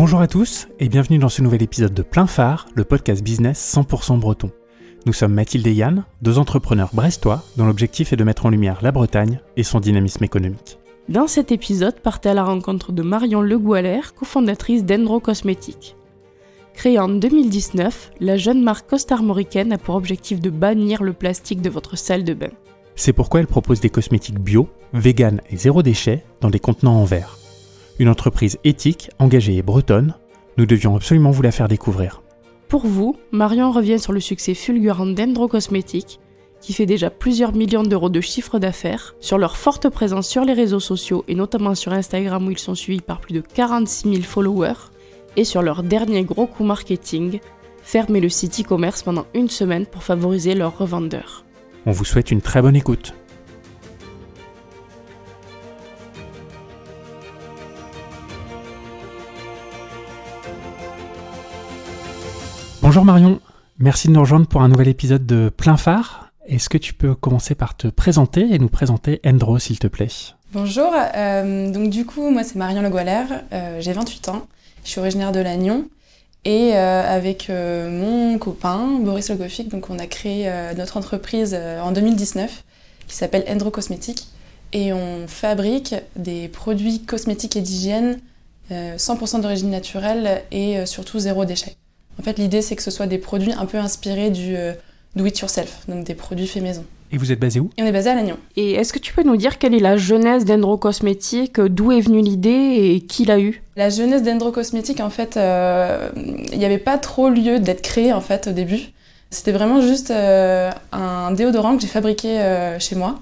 Bonjour à tous et bienvenue dans ce nouvel épisode de Plein Phare, le podcast business 100% breton. Nous sommes Mathilde et Yann, deux entrepreneurs brestois dont l'objectif est de mettre en lumière la Bretagne et son dynamisme économique. Dans cet épisode, partez à la rencontre de Marion Le Goualer, cofondatrice d'Endro Cosmétiques. Créée en 2019, la jeune marque costarmoricaine a pour objectif de bannir le plastique de votre salle de bain. C'est pourquoi elle propose des cosmétiques bio, vegan et zéro déchet dans des contenants en verre. Une entreprise éthique, engagée et bretonne, nous devions absolument vous la faire découvrir. Pour vous, Marion revient sur le succès fulgurant d'Endro Cosmétiques, qui fait déjà plusieurs millions d'euros de chiffre d'affaires, sur leur forte présence sur les réseaux sociaux et notamment sur Instagram où ils sont suivis par plus de 46 000 followers, et sur leur dernier gros coup marketing, fermer le site e-commerce pendant une semaine pour favoriser leurs revendeurs. On vous souhaite une très bonne écoute. Bonjour Marion, merci de nous rejoindre pour un nouvel épisode de Plein Phare. Est-ce que tu peux commencer par te présenter et nous présenter Endro s'il te plaît? Bonjour, euh, donc du coup moi c'est Marion Le euh, j'ai 28 ans, je suis originaire de Lannion et euh, avec euh, mon copain Boris Logofic, donc on a créé notre entreprise en 2019 qui s'appelle Endro Cosmétiques et on fabrique des produits cosmétiques et d'hygiène euh, 100% d'origine naturelle et surtout zéro déchet. En fait l'idée c'est que ce soit des produits un peu inspirés du euh, do it yourself, donc des produits faits maison. Et vous êtes basé où? Et on est basé à Lannion. Et est-ce que tu peux nous dire quelle est la jeunesse d'Endro Cosmétiques, d'où est venue l'idée et qui l'a eue La jeunesse d'Endro Cosmétiques, en fait, euh, il n'y avait pas trop lieu d'être créé en fait au début. C'était vraiment juste euh, un déodorant que j'ai fabriqué euh, chez moi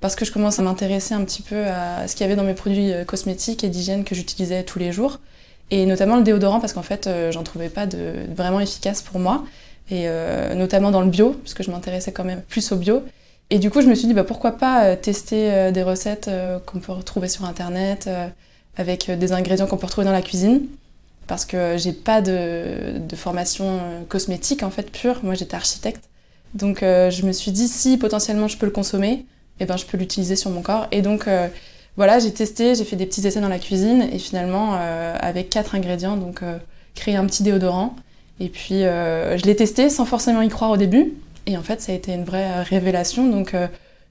parce que je commence à m'intéresser un petit peu à ce qu'il y avait dans mes produits cosmétiques et d'hygiène que j'utilisais tous les jours et notamment le déodorant parce qu'en fait euh, j'en trouvais pas de vraiment efficace pour moi et euh, notamment dans le bio parce que je m'intéressais quand même plus au bio et du coup je me suis dit bah pourquoi pas euh, tester des recettes qu'on peut retrouver sur internet avec des ingrédients qu'on peut retrouver dans la cuisine parce que j'ai pas de, de formation cosmétique en fait pure. Moi j'étais architecte, donc je me suis dit si potentiellement je peux le consommer, et ben je peux l'utiliser sur mon corps. Et donc voilà, j'ai testé, j'ai fait des petits essais dans la cuisine et finalement euh, avec quatre ingrédients, donc euh, créer un petit déodorant. Et puis euh, je l'ai testé sans forcément y croire au début, et en fait ça a été une vraie euh, révélation. Donc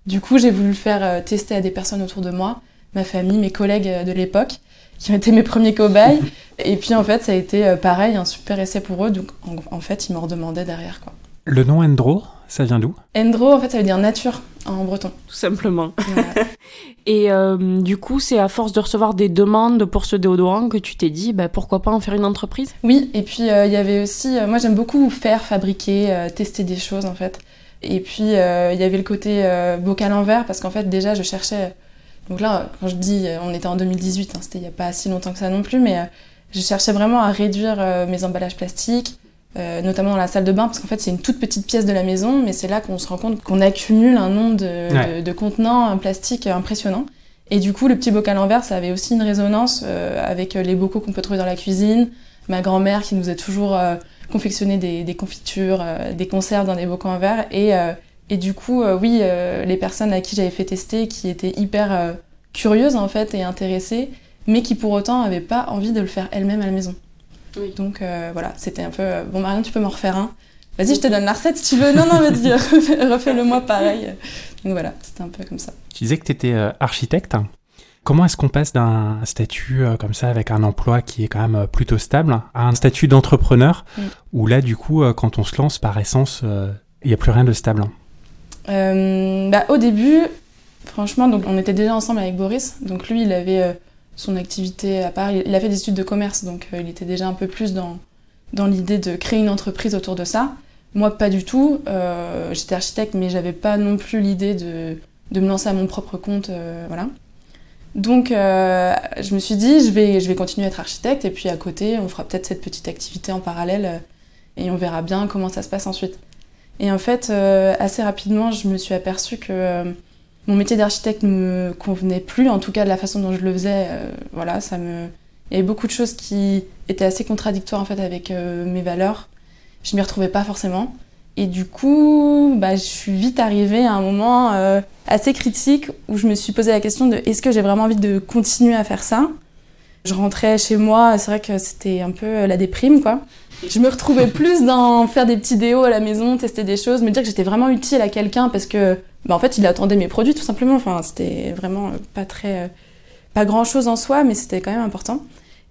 du coup j'ai voulu le faire tester à des personnes autour de moi, ma famille, mes collègues de l'époque qui ont été mes premiers cobayes. Et puis en fait, ça a été pareil, un super essai pour eux. Donc en, en fait, ils m'en redemandaient derrière quoi. Le nom Endro, ça vient d'où? Endro, en fait, ça veut dire nature en breton. Tout simplement. Voilà. Et euh, du coup, c'est à force de recevoir des demandes pour ce déodorant que tu t'es dit, bah, pourquoi pas en faire une entreprise? Oui, et puis euh, il y avait aussi, euh, moi j'aime beaucoup faire, fabriquer, euh, tester des choses en fait. Et puis euh, il y avait le côté euh, bocal en verre parce qu'en fait déjà je cherchais. Donc là, quand je dis, on était en 2018, hein, c'était il n'y a pas si longtemps que ça non plus, mais euh, je cherchais vraiment à réduire euh, mes emballages plastiques, euh, notamment dans la salle de bain, parce qu'en fait c'est une toute petite pièce de la maison, mais c'est là qu'on se rend compte qu'on accumule un nombre de, Ouais. de- de contenants en plastique impressionnant. Et du coup, le petit bocal en verre, ça avait aussi une résonance euh, avec euh, les bocaux qu'on peut trouver dans la cuisine, ma grand-mère qui nous a toujours euh, confectionné des, des confitures, euh, des conserves dans des bocaux en verre, et, euh, et du coup, euh, oui, euh, les personnes à qui j'avais fait tester, qui étaient hyper euh, curieuses en fait et intéressées, mais qui pour autant n'avaient pas envie de le faire elles-mêmes à la maison. Oui. Donc euh, voilà, c'était un peu euh, bon Marion, tu peux m'en refaire un. Vas-y, je te donne la recette si tu veux. Non, non, vas-y, refais- refais-le moi pareil. Donc voilà, c'était un peu comme ça. Tu disais que tu étais architecte. Comment est-ce qu'on passe d'un statut euh, comme ça avec un emploi qui est quand même euh, plutôt stable à un statut d'entrepreneur Mm. où là du coup euh, quand on se lance par essence euh, il n'y a plus rien de stable? Euh, bah, au début, franchement, donc on était déjà ensemble avec Boris. Donc lui, il avait euh, son activité à part. Il a fait des études de commerce, donc euh, il était déjà un peu plus dans, dans l'idée de créer une entreprise autour de ça. Moi, pas du tout. Euh, J'étais architecte, mais j'avais pas non plus l'idée de, de me lancer à mon propre compte. euh, voilà. Donc, euh, je me suis dit, je vais, je vais continuer à être architecte, et puis à côté, on fera peut-être cette petite activité en parallèle, euh, et on verra bien comment ça se passe ensuite. Et en fait, euh, assez rapidement, je me suis aperçue que mon métier d'architecte me convenait plus, en tout cas de la façon dont je le faisais. euh, voilà, ça me... Il y avait beaucoup de choses qui étaient assez contradictoires en fait avec euh, mes valeurs. Je m'y retrouvais pas forcément. Et du coup, bah, je suis vite arrivée à un moment euh, assez critique où je me suis posé la question de est-ce que j'ai vraiment envie de continuer à faire ça? Je rentrais chez moi, c'est vrai que c'était un peu la déprime, quoi. Je me retrouvais plus dans faire des petits déos à la maison, tester des choses, me dire que j'étais vraiment utile à quelqu'un parce que, bah, en fait, il attendait mes produits tout simplement. Enfin, c'était vraiment pas très, pas grand chose en soi, mais c'était quand même important.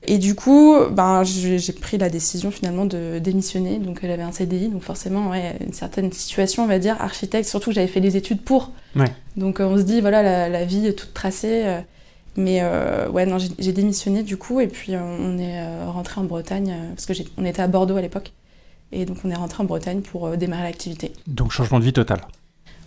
Et du coup, ben, j'ai pris la décision finalement de démissionner. Donc, elle avait un CDI, donc forcément, ouais, une certaine situation, on va dire, architecte, surtout que j'avais fait les études pour. Ouais. Donc, on se dit, voilà, la, la vie est toute tracée. Euh, mais euh, ouais, non, j'ai démissionné du coup, et puis on est euh, rentré en Bretagne, parce qu'on était à Bordeaux à l'époque. Et donc, on est rentré en Bretagne pour démarrer l'activité. Donc, changement de vie total.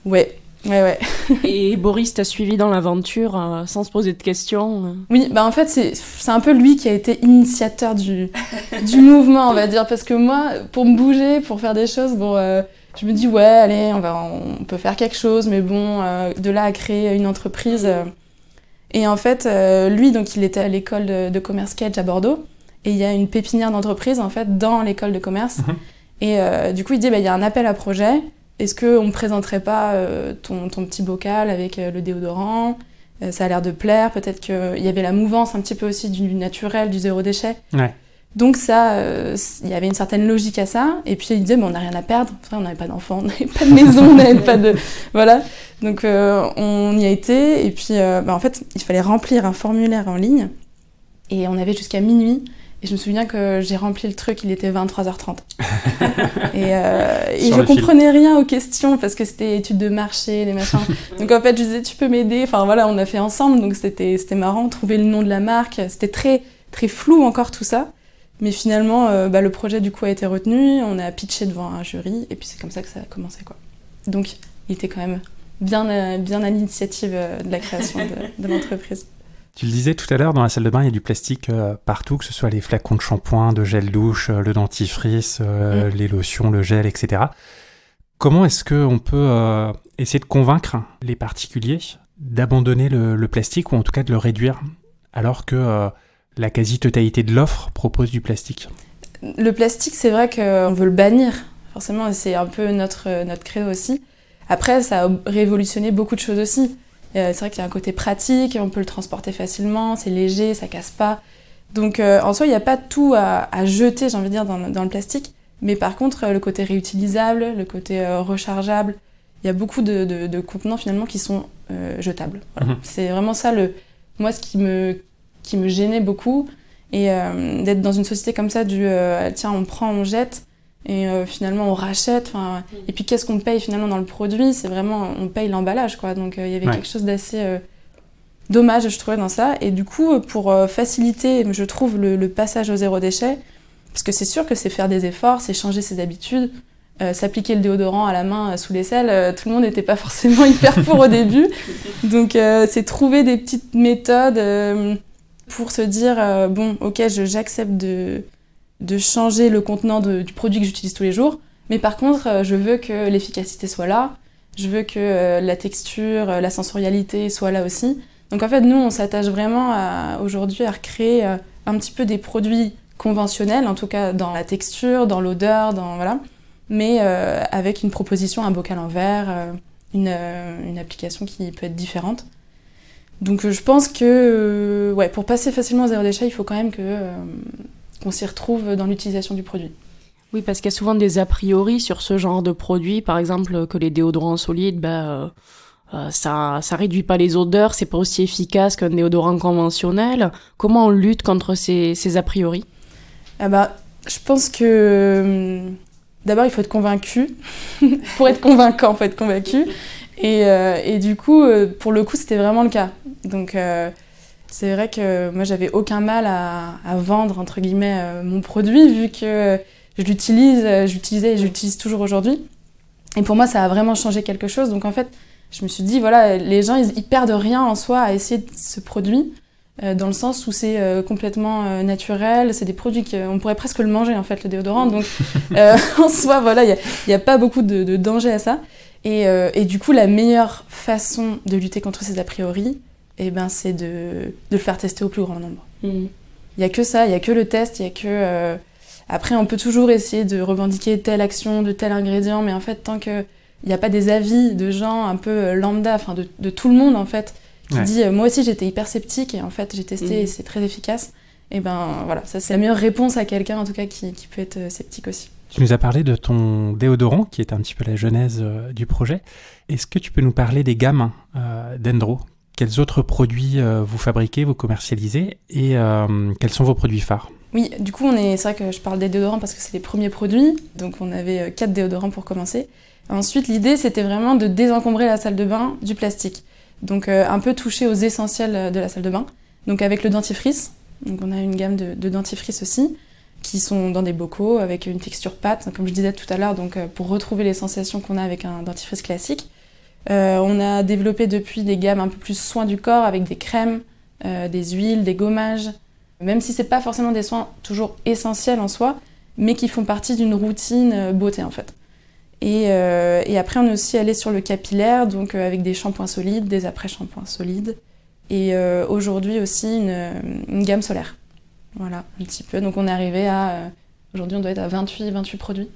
Ouais, Ouais, ouais. Et Boris t'a suivi dans l'aventure euh, sans se poser de questions euh? Oui, bah en fait, c'est un peu lui qui a été initiateur du, du mouvement, on va dire. Parce que moi, pour me bouger, pour faire des choses, bon, euh, je me dis, ouais, allez, on, va, on peut faire quelque chose, mais bon, de là à créer une entreprise. Et en fait, lui, donc, il était à l'école de, commerce Cage à Bordeaux. Et il y a une pépinière d'entreprise, en fait, dans l'école de commerce. Mhm. Et du coup, il dit, bah, il y a un appel à projet est-ce qu'on ne présenterait pas euh, ton, petit bocal avec euh, le déodorant? Euh, Ça a l'air de plaire. Peut-être qu'il y avait la mouvance un petit peu aussi du naturel, du zéro déchet. Donc ça, il y avait une certaine logique à ça. Et puis il disait, on n'a rien à perdre. on n'avait pas d'enfants, on n'avait pas de maison, on n'avait pas de... Voilà. Donc on y a été. Et puis bah, en fait, il fallait remplir un formulaire en ligne. Et on avait jusqu'à minuit et je me souviens que j'ai rempli le truc, il était 23h30. et, euh, et je comprenais rien aux questions parce que c'était études de marché, les machins. donc en fait, je disais, tu peux m'aider. Enfin voilà, on a fait ensemble, donc c'était marrant, trouver le nom de la marque. C'était très, très flou encore tout ça. Mais finalement, euh, bah, le projet du coup a été retenu, on a pitché devant un jury, et puis c'est comme ça que ça a commencé. Quoi. Donc il était quand même bien, euh, bien à l'initiative de la création de, de l'entreprise. Tu le disais tout à l'heure, dans la salle de bain, il y a du plastique euh, partout, que ce soit les flacons de shampoing, de gel douche, euh, le dentifrice, euh, mm. les lotions, le gel, etc. Comment est-ce qu'on peut essayer de convaincre les particuliers d'abandonner le, plastique ou en tout cas de le réduire alors que la quasi-totalité de l'offre propose du plastique Le plastique, c'est vrai qu'on veut le bannir, forcément, c'est un peu notre, notre credo aussi. Après, ça a révolutionné beaucoup de choses aussi. Euh, c'est vrai qu'il y a un côté pratique, on peut le transporter facilement, c'est léger, ça casse pas. Donc euh, en soi, il n'y a pas tout à, jeter, j'ai envie de dire, dans, le plastique. Mais par contre, euh, le côté réutilisable, le côté rechargeable, il y a beaucoup de, contenants finalement qui sont jetables. Mhm. C'est vraiment ça, le, moi, ce qui me, qui me gênait beaucoup. Et d'être dans une société comme ça, du tiens, on prend, on jette, et euh, finalement on rachète. Et puis qu'est-ce qu'on paye finalement dans le produit? C'est vraiment, on paye l'emballage quoi. Donc euh, il y avait quelque chose d'assez euh, dommage, je trouvais, dans ça. Et du coup, pour faciliter, je trouve, le, passage au zéro déchet, parce que c'est sûr que c'est faire des efforts, c'est changer ses habitudes. s'appliquer le déodorant à la main sous l'aisselle, tout le monde n'était pas forcément hyper pour au début. Donc c'est trouver des petites méthodes pour se dire, bon, ok, j'accepte de de changer le contenant du produit que j'utilise tous les jours. Mais par contre, euh, je veux que l'efficacité soit là. Je veux que euh, la texture, euh, la sensorialité soit là aussi. Donc en fait, nous, on s'attache vraiment aujourd'hui à recréer un petit peu des produits conventionnels, en tout cas dans la texture, dans l'odeur, dans voilà, mais avec une proposition, un bocal en verre, une, une, application qui peut être différente. Donc je pense que ouais, pour passer facilement au zéro déchet, il faut quand même que qu'on s'y retrouve dans l'utilisation du produit. Oui, parce qu'il y a souvent des a priori sur ce genre de produit, par exemple que les déodorants solides, bah, euh, euh, ça, ça réduit pas les odeurs, c'est pas aussi efficace qu'un déodorant conventionnel. Comment on lutte contre ces, ces a priori? Ah bah, Je pense que d'abord il faut être convaincu. pour être convaincant, il faut être convaincu. Et, euh, et du coup, pour le coup, c'était vraiment le cas. Donc c'est vrai que moi j'avais aucun mal à, vendre entre guillemets euh, mon produit vu que je l'utilise, euh, j'utilisais et j'utilise toujours aujourd'hui. Et pour moi ça a vraiment changé quelque chose. Donc en fait je me suis dit voilà les gens ils, perdent rien en soi à essayer ce produit euh, dans le sens où c'est complètement naturel, c'est des produits qu'on pourrait presque le manger en fait le déodorant. Donc en soi voilà il n'y a, pas beaucoup de, danger à ça. Et, et du coup la meilleure façon de lutter contre ces a priori eh ben, c'est de, de, le faire tester au plus grand nombre. Mm. Il n'y a que ça, il n'y a que le test, il y a que... Euh, après, on peut toujours essayer de revendiquer telle action, de tel ingrédient, mais en fait, tant qu'il n'y a pas des avis de gens un peu euh, lambda, enfin de, tout le monde en fait, qui dit euh, moi aussi j'étais hyper sceptique et en fait j'ai testé mm. et c'est très efficace, Et ben voilà, ça c'est la meilleure réponse à quelqu'un en tout cas qui, qui, peut être sceptique aussi. Tu nous as parlé de ton déodorant qui est un petit peu la genèse du projet. Est-ce que tu peux nous parler des gammes d'Endro? Quels autres produits vous fabriquez, vous commercialisez? Et quels sont vos produits phares? Oui, du coup, c'est vrai que je parle des déodorants parce que c'est les premiers produits. Donc, on avait quatre déodorants pour commencer. Ensuite, l'idée, c'était vraiment de désencombrer la salle de bain du plastique. Donc, euh, un peu toucher aux essentiels de la salle de bain. Donc, avec le dentifrice. Donc, on a une gamme de dentifrice aussi, qui sont dans des bocaux avec une texture pâte, comme je disais tout à l'heure, donc euh, pour retrouver les sensations qu'on a avec un dentifrice classique. Euh, on a développé depuis des gammes un peu plus soins du corps avec des crèmes, des huiles, des gommages, même si c'est pas forcément des soins toujours essentiels en soi, mais qui font partie d'une routine beauté en fait. Euh, et, après, on est aussi allé sur le capillaire, donc euh, avec des shampoings solides, des après-shampoings solides. Et euh, aujourd'hui aussi une, gamme solaire. Voilà, un petit peu. Donc on est arrivé à. aujourd'hui, on doit être à 28, 28 produits.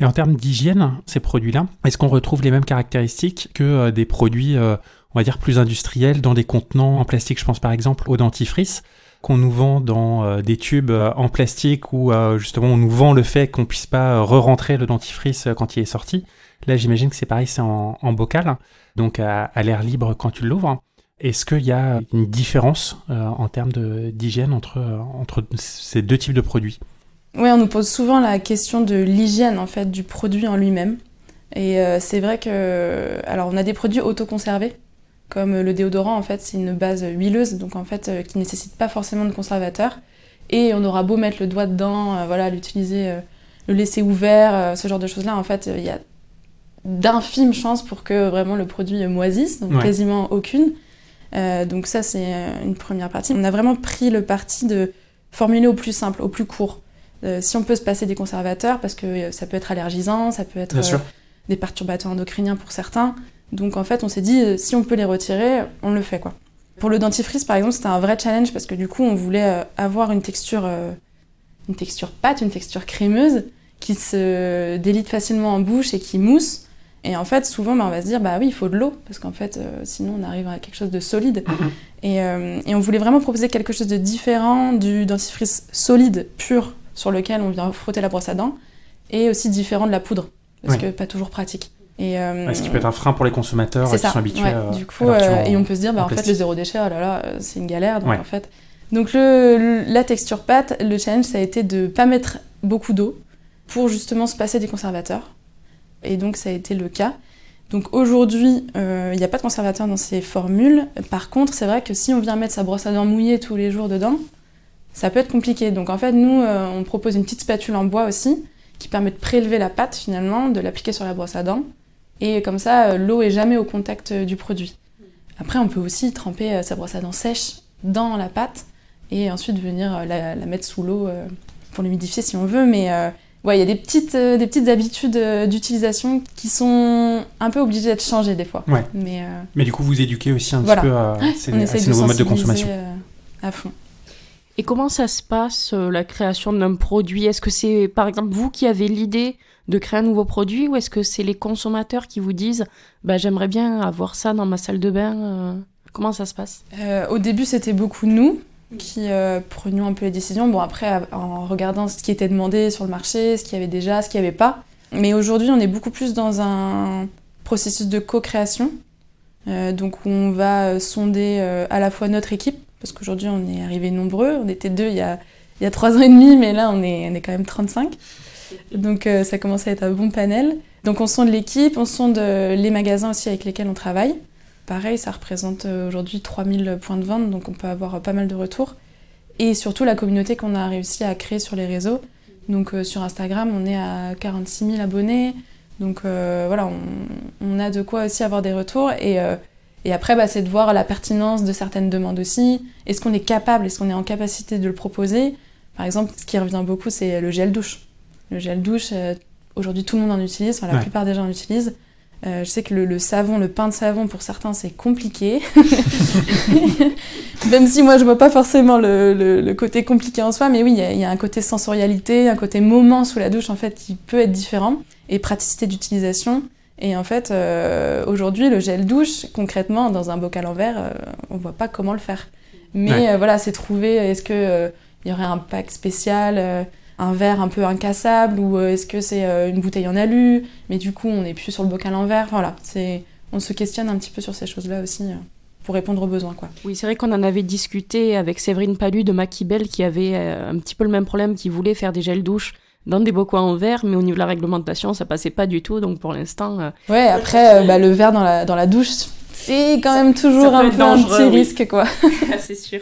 Et en termes d'hygiène, ces produits-là, est-ce qu'on retrouve les mêmes caractéristiques que des produits, on va dire, plus industriels dans des contenants en plastique? Je pense par exemple au dentifrice qu'on nous vend dans euh, des tubes euh, en plastique où euh, justement on nous vend le fait qu'on puisse pas re-rentrer le dentifrice quand il est sorti. Là, j'imagine que c'est pareil, c'est en, bocal, donc à, l'air libre quand tu l'ouvres. Est-ce qu'il y a une différence en termes d'hygiène entre, entre ces deux types de produits? Oui, on nous pose souvent la question de l'hygiène en fait du produit en lui-même. Et c'est vrai que, alors on a des produits autoconservés comme le déodorant, en fait, c'est une base huileuse, donc en fait, euh, qui nécessite pas forcément de conservateur. Et on aura beau mettre le doigt dedans, euh, voilà, l'utiliser, euh, le laisser ouvert, ce genre de choses-là, en fait, il y a d'infimes chances pour que vraiment le produit moisisse, donc quasiment aucune. Donc ça, c'est une première partie. On a vraiment pris le parti de formuler au plus simple, au plus court. si on peut se passer des conservateurs, parce que ça peut être allergisant, ça peut être des perturbateurs endocriniens pour certains, donc en fait, on s'est dit, euh, si on peut les retirer, on le fait quoi. Pour le dentifrice, par exemple, c'était un vrai challenge parce que du coup, on voulait euh, avoir une texture, euh, une texture pâte, une texture crémeuse qui se délite facilement en bouche et qui mousse. Et en fait, souvent, bah, on va se dire, bah oui, il faut de l'eau, parce qu'en fait, sinon, on arrive à quelque chose de solide. Mm-hmm. Et, et, on voulait vraiment proposer quelque chose de différent du dentifrice solide, pur, sur lequel on vient frotter la brosse à dents, et aussi différent de la poudre, parce que pas toujours pratique. Et, euh, ce qui peut être un frein pour les consommateurs qui sont habitués du coup, euh, Et on peut se dire, bah, en, fait, le zéro déchet, oh là là, euh, c'est une galère. Donc, en fait... donc le, la texture pâte, le challenge, ça a été de pas mettre beaucoup d'eau pour justement se passer des conservateurs. Et donc, ça a été le cas. Donc aujourd'hui, il n'y a pas de conservateur dans ces formules. Par contre, c'est vrai que si on vient mettre sa brosse à dents mouillée tous les jours dedans, ça peut être compliqué. Donc en fait, nous, on propose une petite spatule en bois aussi, qui permet de prélever la pâte finalement, de l'appliquer sur la brosse à dents, et comme ça, euh, l'eau est jamais au contact euh, du produit. Après, on peut aussi tremper euh, sa brosse à dents sèche dans la pâte et ensuite venir la, mettre sous l'eau pour l'humidifier si on veut. Mais ouais, il y a des petites, des petites habitudes d'utilisation qui sont un peu obligées d'être changées des fois. Ouais. Mais, Mais du coup, vous éduquez aussi un petit peu à ces, nouveaux modes de consommation. à fond. Et comment ça se passe, la création d'un produit? Est-ce que c'est, par exemple, vous qui avez l'idée de créer un nouveau produit ou est-ce que c'est les consommateurs qui vous disent bah, j'aimerais bien avoir ça dans ma salle de bain euh, Comment ça se passe? Euh, Au début, c'était beaucoup nous qui euh, prenions un peu les décisions. Bon, après, en regardant ce qui était demandé sur le marché, ce qu'il y avait déjà, ce qu'il n'y avait pas. Mais aujourd'hui, on est beaucoup plus dans un processus de co-création. donc, on va sonder à la fois notre équipe, parce qu'aujourd'hui, on est arrivés nombreux. On était deux il y a, il y a trois ans et demi, mais là, on est, on est quand même 35. Donc euh, ça commence à être un bon panel. Donc on sonde l'équipe, on sonde euh, les magasins aussi avec lesquels on travaille. Pareil, ça représente euh, aujourd'hui 3000 points de vente, donc on peut avoir pas mal de retours. Et surtout la communauté qu'on a réussi à créer sur les réseaux. Donc sur Instagram, on est à 46 000 abonnés. Donc voilà, on, a de quoi aussi avoir des retours. Et, et après, bah, c'est de voir la pertinence de certaines demandes aussi. Est-ce qu'on est capable, est-ce qu'on est en capacité de le proposer? Par exemple, ce qui revient beaucoup, c'est le gel douche. Le gel douche, euh, aujourd'hui tout le monde en utilise, enfin la plupart des gens en utilisent. Euh, je sais que le, savon, le pain de savon, pour certains, c'est compliqué. Même si moi, je vois pas forcément le, côté compliqué en soi, mais oui, il y, a un côté sensorialité, un côté moment sous la douche, en fait, qui peut être différent, et praticité d'utilisation. Et en fait, euh, aujourd'hui, le gel douche, concrètement, dans un bocal en verre, on voit pas comment le faire. Mais voilà, c'est trouver, est-ce que il y aurait un pack spécial, un verre un peu incassable, ou est-ce que c'est une bouteille en alu, mais du coup on n'est plus sur le bocal en verre. Voilà, c'est, on se questionne un petit peu sur ces choses-là aussi pour répondre aux besoins. Quoi. Oui, c'est vrai qu'on en avait discuté avec Séverine Palu de Maquibel qui avait un petit peu le même problème, qui voulait faire des gels douches dans des bocaux en verre, mais au niveau de la réglementation, ça passait pas du tout. Donc pour l'instant. Euh, ouais, après, euh, bah, le verre dans la, dans la douche, c'est quand même toujours un peu un petit risque, quoi. c'est sûr.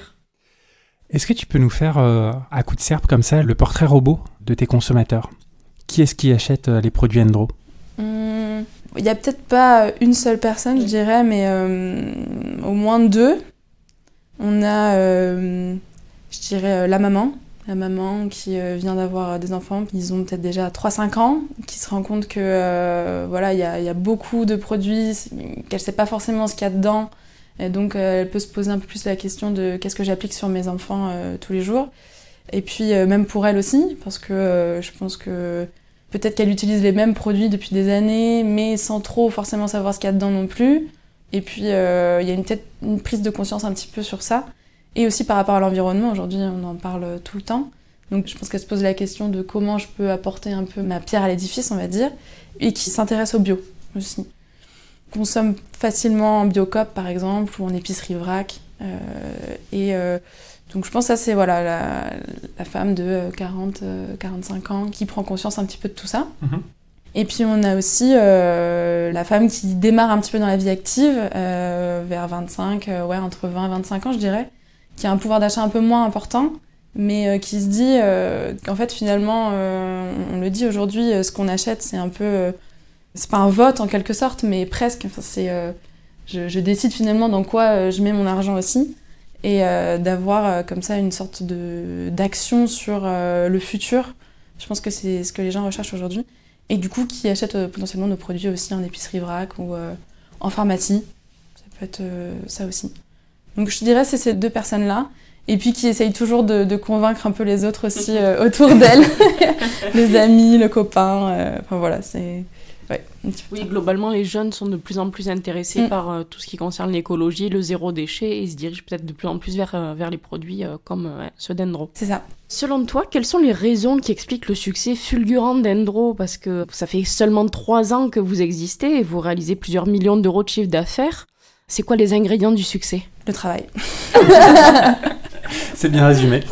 Est-ce que tu peux nous faire, euh, à coup de serpe comme ça, le portrait robot de tes consommateurs? Qui est-ce qui achète les produits Endro? Hmm, Il n'y a peut-être pas une seule personne, je dirais, mais au moins deux. On a, je dirais, la maman, la maman qui euh, vient d'avoir des enfants, ils ont peut-être déjà 3-5 ans, qui se rend compte que euh, voilà, il y a, beaucoup de produits, qu'elle ne sait pas forcément ce qu'il y a dedans. Et donc euh, elle peut se poser un peu plus la question de qu'est-ce que j'applique sur mes enfants tous les jours. Et puis même pour elle aussi, parce que je pense que peut-être qu'elle utilise les mêmes produits depuis des années, mais sans trop forcément savoir ce qu'il y a dedans non plus. Et puis il y a une, une prise de conscience un petit peu sur ça. Et aussi par rapport à l'environnement, aujourd'hui on en parle tout le temps. Donc je pense qu'elle se pose la question de comment je peux apporter un peu ma pierre à l'édifice, on va dire, et qui s'intéresse au bio aussi. Consomme facilement en biocop par exemple, ou en épicerie vrac. Euh, et euh, donc je pense que ça c'est voilà, la, femme de 40, euh, 45 ans qui prend conscience un petit peu de tout ça. Mhm. Et puis on a aussi la femme qui démarre un petit peu dans la vie active, vers 25, ouais, entre 20 et 25 ans je dirais, qui a un pouvoir d'achat un peu moins important, mais qui se dit qu'en fait finalement, on le dit aujourd'hui, ce qu'on achète c'est un peu, c'est pas un vote en quelque sorte, mais presque. Enfin, c'est, je, décide finalement dans quoi je mets mon argent aussi, et d'avoir comme ça une sorte de d'action sur le futur. Je pense que c'est ce que les gens recherchent aujourd'hui, et du coup qui achètent potentiellement nos produits aussi en épicerie vrac ou en pharmacie. Ça peut être ça aussi. Donc je dirais c'est ces deux personnes-là. Et puis qui essayent toujours de, convaincre un peu les autres aussi euh, autour d'elles. les amis, le copain. Euh, enfin voilà, c'est... oui, globalement, les jeunes sont de plus en plus intéressés mm. par euh, tout ce qui concerne l'écologie, le zéro déchet, et se dirigent peut-être de plus en plus vers, vers les produits comme ceux d'Endro. C'est ça. Selon toi, quelles sont les raisons qui expliquent le succès fulgurant d'Endro? Parce que ça fait seulement trois ans que vous existez et vous réalisez plusieurs millions d'euros de chiffre d'affaires. C'est quoi les ingrédients du succès? Le travail. C'est bien résumé.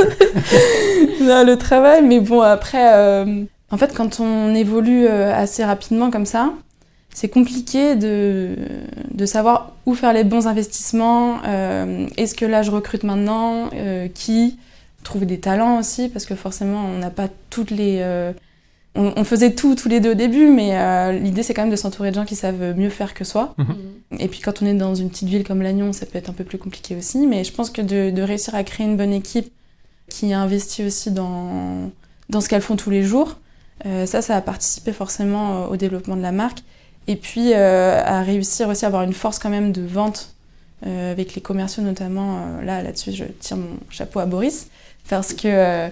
le travail, mais bon, après, euh, en fait, quand on évolue euh, assez rapidement comme ça, c'est compliqué de, de, savoir où faire les bons investissements. Euh, est-ce que là, je recrute maintenant Qui Trouver des talents aussi, parce que forcément, on n'a pas toutes les on, faisait tout tous les deux au début, mais euh, l'idée c'est quand même de s'entourer de gens qui savent mieux faire que soi. Mhm. Et puis quand on est dans une petite ville comme Lannion, ça peut être un peu plus compliqué aussi. Mais je pense que de, réussir à créer une bonne équipe qui investit aussi dans, dans ce qu'elles font tous les jours, euh, ça, ça a participé forcément au développement de la marque. Et puis euh, à réussir aussi à avoir une force quand même de vente avec les commerciaux notamment. là, là-dessus, je tire mon chapeau à Boris parce que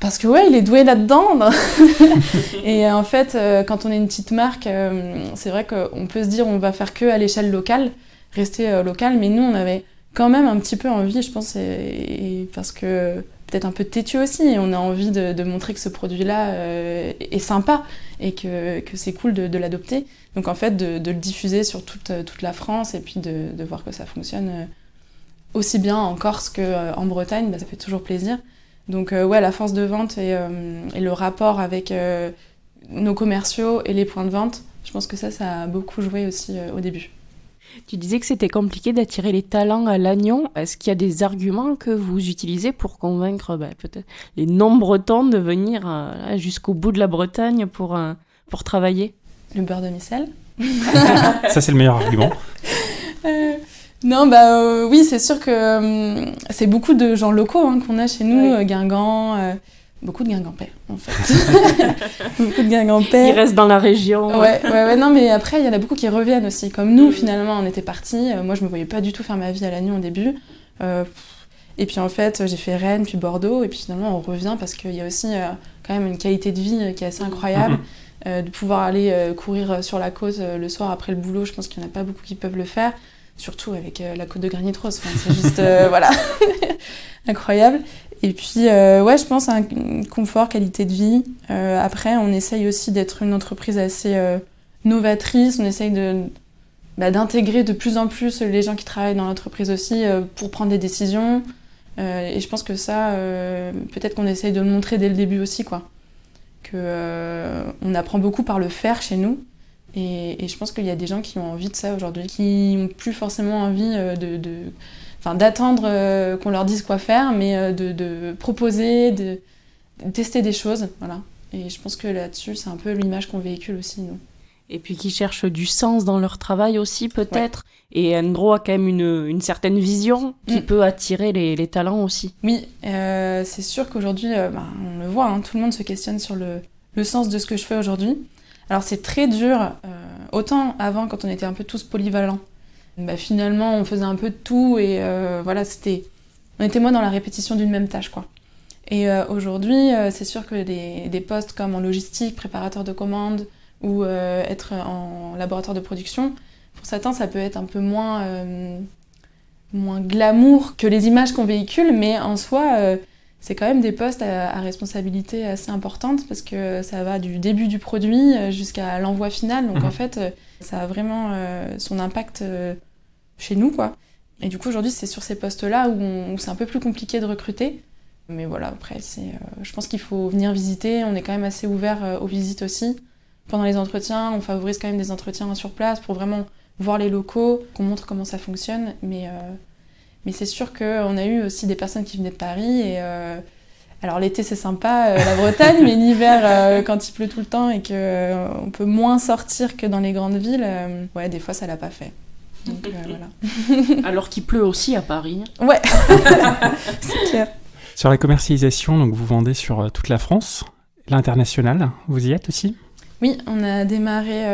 parce que ouais, il est doué là-dedans. et euh, en fait, euh, quand on est une petite marque, euh, c'est vrai qu'on peut se dire on va faire que à l'échelle locale, rester local, mais nous on avait quand même un petit peu envie, je pense, et, parce que peut-être un peu têtu aussi, et on a envie de, montrer que ce produit-là est sympa et que, que c'est cool de, l'adopter. Donc en fait, de, le diffuser sur toute, toute la France et puis de, voir que ça fonctionne aussi bien en Corse qu'en Bretagne, bah, ça fait toujours plaisir. Donc euh, ouais, la force de vente et, euh, le rapport avec euh, nos commerciaux et les points de vente, je pense que ça, ça a beaucoup joué aussi au début. Tu disais que c'était compliqué d'attirer les talents à Lannion. Est-ce qu'il y a des arguments que vous utilisez pour convaincre bah, peut-être les non-bretons de venir jusqu'au bout de la Bretagne pour, pour travailler? Le beurre de micelle. Ça, c'est le meilleur argument. Non, bah euh, oui, c'est sûr que euh, c'est beaucoup de gens locaux hein, qu'on a chez nous, euh, Guingamp, beaucoup de Guingampais en fait. beaucoup de Guingampais. Ils restent dans la région. Ouais, ouais, ouais, non, mais après, il y en a beaucoup qui reviennent aussi. Comme nous, finalement, on était partis. moi, je me voyais pas du tout faire ma vie à Lannion au début. et puis en fait, j'ai fait Rennes, puis Bordeaux, et puis finalement, on revient parce qu'il y a aussi quand même une qualité de vie qui est assez incroyable. Mhm. de pouvoir aller courir sur la côte le soir après le boulot, je pense qu'il n'y en a pas beaucoup qui peuvent le faire surtout avec euh, la côte de granit rose. c'est juste, euh, voilà, incroyable. Et puis, ouais, je pense à un confort, qualité de vie. après, on essaye aussi d'être une entreprise assez novatrice. On essaye de, bah, d'intégrer de plus en plus les gens qui travaillent dans l'entreprise aussi pour prendre des décisions. et je pense que ça, peut-être qu'on essaye de le montrer dès le début aussi, quoi. Que on apprend beaucoup par le faire chez nous. Et, je pense qu'il y a des gens qui ont envie de ça aujourd'hui, qui n'ont plus forcément envie euh, de, d'attendre euh, qu'on leur dise quoi faire, mais euh, de, proposer, de, tester des choses. Voilà. Et je pense que là-dessus, c'est un peu l'image qu'on véhicule aussi, nous. Et puis qui cherchent du sens dans leur travail aussi, peut-être. Et Andro a quand même une, certaine vision qui mm. peut attirer les, talents aussi. Oui, c'est sûr qu'aujourd'hui, bah, on le voit, hein, tout le monde se questionne sur le, le sens de ce que je fais aujourd'hui. Alors c'est très dur, euh, autant avant quand on était un peu tous polyvalents. Bah, finalement on faisait un peu de tout et euh, voilà, c'était... On était moins dans la répétition d'une même tâche quoi. Et euh, aujourd'hui, c'est sûr que des, postes comme en logistique, préparateur de commandes ou être en laboratoire de production, pour certains ça peut être un peu moins, moins glamour que les images qu'on véhicule, mais en soi c'est quand même des postes à, responsabilité assez importante parce que ça va du début du produit euh, jusqu'à l'envoi final. Donc en mhm. fait, euh, ça a vraiment euh, son impact chez nous, quoi. Et du coup, aujourd'hui, c'est sur ces postes-là où, c'est un peu plus compliqué de recruter. Mais voilà, après, c'est, je pense qu'il faut venir visiter. On est quand même assez ouvert aux visites aussi. Pendant les entretiens, on favorise quand même des entretiens sur place pour vraiment voir les locaux, qu'on montre comment ça fonctionne. Mais mais c'est sûr qu'on a eu aussi des personnes qui venaient de Paris et euh, alors l'été c'est sympa, euh, la Bretagne, mais l'hiver euh, quand il pleut tout le temps et qu'on peut moins sortir que dans les grandes villes, ouais des fois ça l'a pas fait. Donc, voilà. alors qu'il pleut aussi à Paris. Ouais, c'est clair. Sur la commercialisation, donc vous vendez sur toute la France, l'international, vous y êtes aussi? Oui, on a démarré.